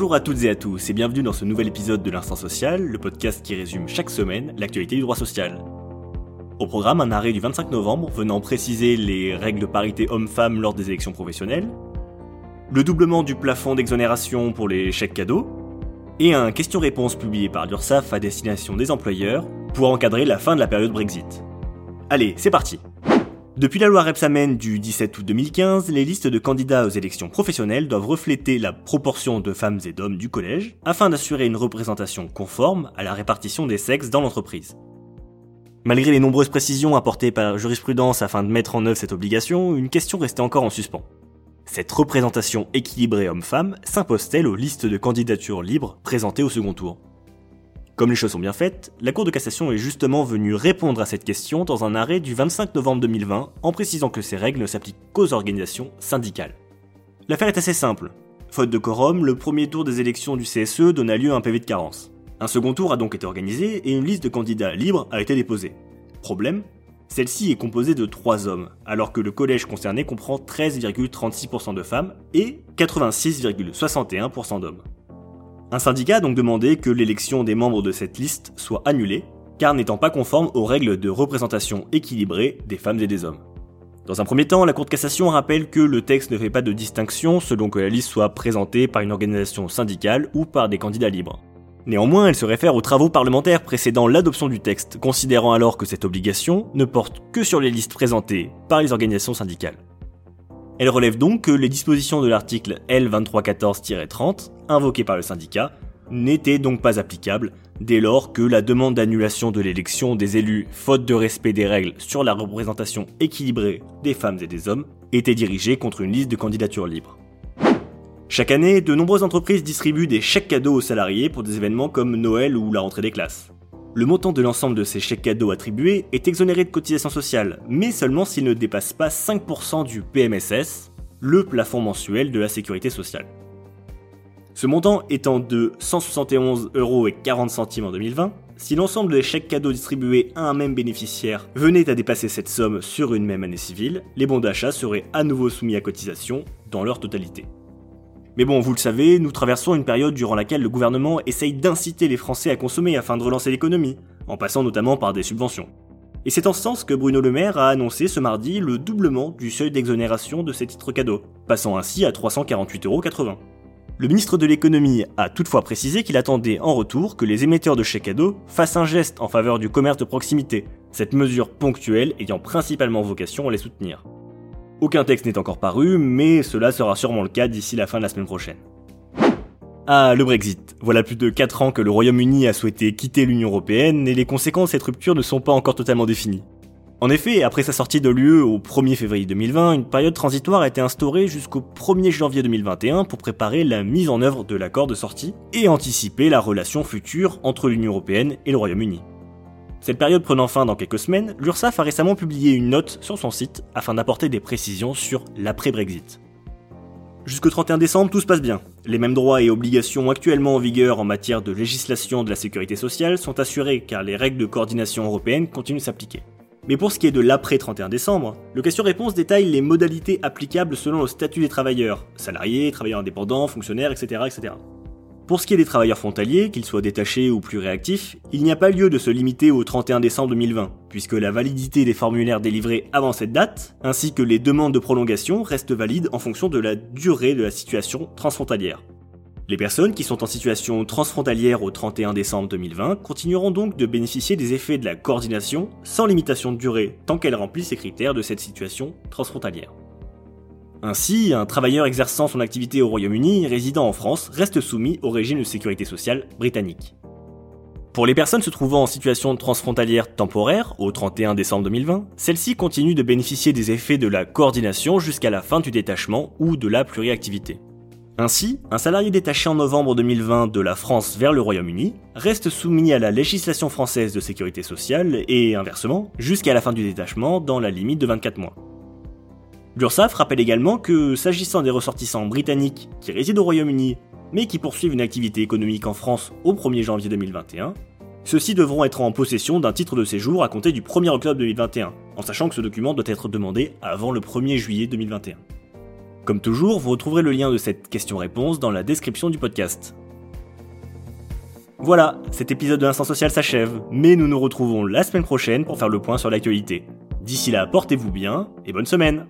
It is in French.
Bonjour à toutes et à tous et bienvenue dans ce nouvel épisode de l'Instant Social, le podcast qui résume chaque semaine l'actualité du droit social. Au programme, un arrêt du 25 novembre venant préciser les règles de parité homme-femme lors des élections professionnelles, le doublement du plafond d'exonération pour les chèques cadeaux, et un question-réponse publié par l'URSSAF à destination des employeurs pour encadrer la fin de la période Brexit. Allez, c'est parti depuis la loi Repsamen du 17 août 2015, les listes de candidats aux élections professionnelles doivent refléter la proportion de femmes et d'hommes du collège afin d'assurer une représentation conforme à la répartition des sexes dans l'entreprise. Malgré les nombreuses précisions apportées par la jurisprudence afin de mettre en œuvre cette obligation, une question restait encore en suspens. Cette représentation équilibrée homme-femme s'impose-t-elle aux listes de candidatures libres présentées au second tour? Comme les choses sont bien faites, la Cour de cassation est justement venue répondre à cette question dans un arrêt du 25 novembre 2020 en précisant que ces règles ne s'appliquent qu'aux organisations syndicales. L'affaire est assez simple. Faute de quorum, le premier tour des élections du CSE donna lieu à un PV de carence. Un second tour a donc été organisé et une liste de candidats libres a été déposée. Problème Celle-ci est composée de 3 hommes, alors que le collège concerné comprend 13,36% de femmes et 86,61% d'hommes. Un syndicat a donc demandé que l'élection des membres de cette liste soit annulée, car n'étant pas conforme aux règles de représentation équilibrée des femmes et des hommes. Dans un premier temps, la Cour de cassation rappelle que le texte ne fait pas de distinction selon que la liste soit présentée par une organisation syndicale ou par des candidats libres. Néanmoins, elle se réfère aux travaux parlementaires précédant l'adoption du texte, considérant alors que cette obligation ne porte que sur les listes présentées par les organisations syndicales. Elle relève donc que les dispositions de l'article L2314-30, invoquées par le syndicat, n'étaient donc pas applicables dès lors que la demande d'annulation de l'élection des élus, faute de respect des règles sur la représentation équilibrée des femmes et des hommes, était dirigée contre une liste de candidatures libres. Chaque année, de nombreuses entreprises distribuent des chèques cadeaux aux salariés pour des événements comme Noël ou la rentrée des classes. Le montant de l'ensemble de ces chèques cadeaux attribués est exonéré de cotisations sociales, mais seulement s'il ne dépasse pas 5% du PMSS, le plafond mensuel de la sécurité sociale. Ce montant étant de 171,40 euros en 2020, si l'ensemble des chèques cadeaux distribués à un même bénéficiaire venait à dépasser cette somme sur une même année civile, les bons d'achat seraient à nouveau soumis à cotisation dans leur totalité. Mais bon, vous le savez, nous traversons une période durant laquelle le gouvernement essaye d'inciter les Français à consommer afin de relancer l'économie, en passant notamment par des subventions. Et c'est en ce sens que Bruno Le Maire a annoncé ce mardi le doublement du seuil d'exonération de ces titres cadeaux, passant ainsi à 348,80€. Le ministre de l'économie a toutefois précisé qu'il attendait en retour que les émetteurs de chèques cadeaux fassent un geste en faveur du commerce de proximité, cette mesure ponctuelle ayant principalement vocation à les soutenir. Aucun texte n'est encore paru, mais cela sera sûrement le cas d'ici la fin de la semaine prochaine. Ah, le Brexit. Voilà plus de 4 ans que le Royaume-Uni a souhaité quitter l'Union Européenne et les conséquences de cette rupture ne sont pas encore totalement définies. En effet, après sa sortie de l'UE au 1er février 2020, une période transitoire a été instaurée jusqu'au 1er janvier 2021 pour préparer la mise en œuvre de l'accord de sortie et anticiper la relation future entre l'Union Européenne et le Royaume-Uni. Cette période prenant fin dans quelques semaines, l'URSSAF a récemment publié une note sur son site afin d'apporter des précisions sur l'après-Brexit. Jusqu'au 31 décembre, tout se passe bien. Les mêmes droits et obligations actuellement en vigueur en matière de législation de la sécurité sociale sont assurés car les règles de coordination européenne continuent de s'appliquer. Mais pour ce qui est de l'après 31 décembre, le question-réponse détaille les modalités applicables selon le statut des travailleurs, salariés, travailleurs indépendants, fonctionnaires, etc. etc. Pour ce qui est des travailleurs frontaliers, qu'ils soient détachés ou plus réactifs, il n'y a pas lieu de se limiter au 31 décembre 2020, puisque la validité des formulaires délivrés avant cette date, ainsi que les demandes de prolongation restent valides en fonction de la durée de la situation transfrontalière. Les personnes qui sont en situation transfrontalière au 31 décembre 2020 continueront donc de bénéficier des effets de la coordination sans limitation de durée tant qu'elles remplissent les critères de cette situation transfrontalière. Ainsi, un travailleur exerçant son activité au Royaume-Uni résidant en France reste soumis au régime de sécurité sociale britannique. Pour les personnes se trouvant en situation transfrontalière temporaire au 31 décembre 2020, celles-ci continuent de bénéficier des effets de la coordination jusqu'à la fin du détachement ou de la pluriactivité. Ainsi, un salarié détaché en novembre 2020 de la France vers le Royaume-Uni reste soumis à la législation française de sécurité sociale et inversement jusqu'à la fin du détachement dans la limite de 24 mois. L'URSSAF rappelle également que, s'agissant des ressortissants britanniques qui résident au Royaume-Uni, mais qui poursuivent une activité économique en France au 1er janvier 2021, ceux-ci devront être en possession d'un titre de séjour à compter du 1er octobre 2021, en sachant que ce document doit être demandé avant le 1er juillet 2021. Comme toujours, vous retrouverez le lien de cette question-réponse dans la description du podcast. Voilà, cet épisode de l'Instant Social s'achève, mais nous nous retrouvons la semaine prochaine pour faire le point sur l'actualité. D'ici là, portez-vous bien et bonne semaine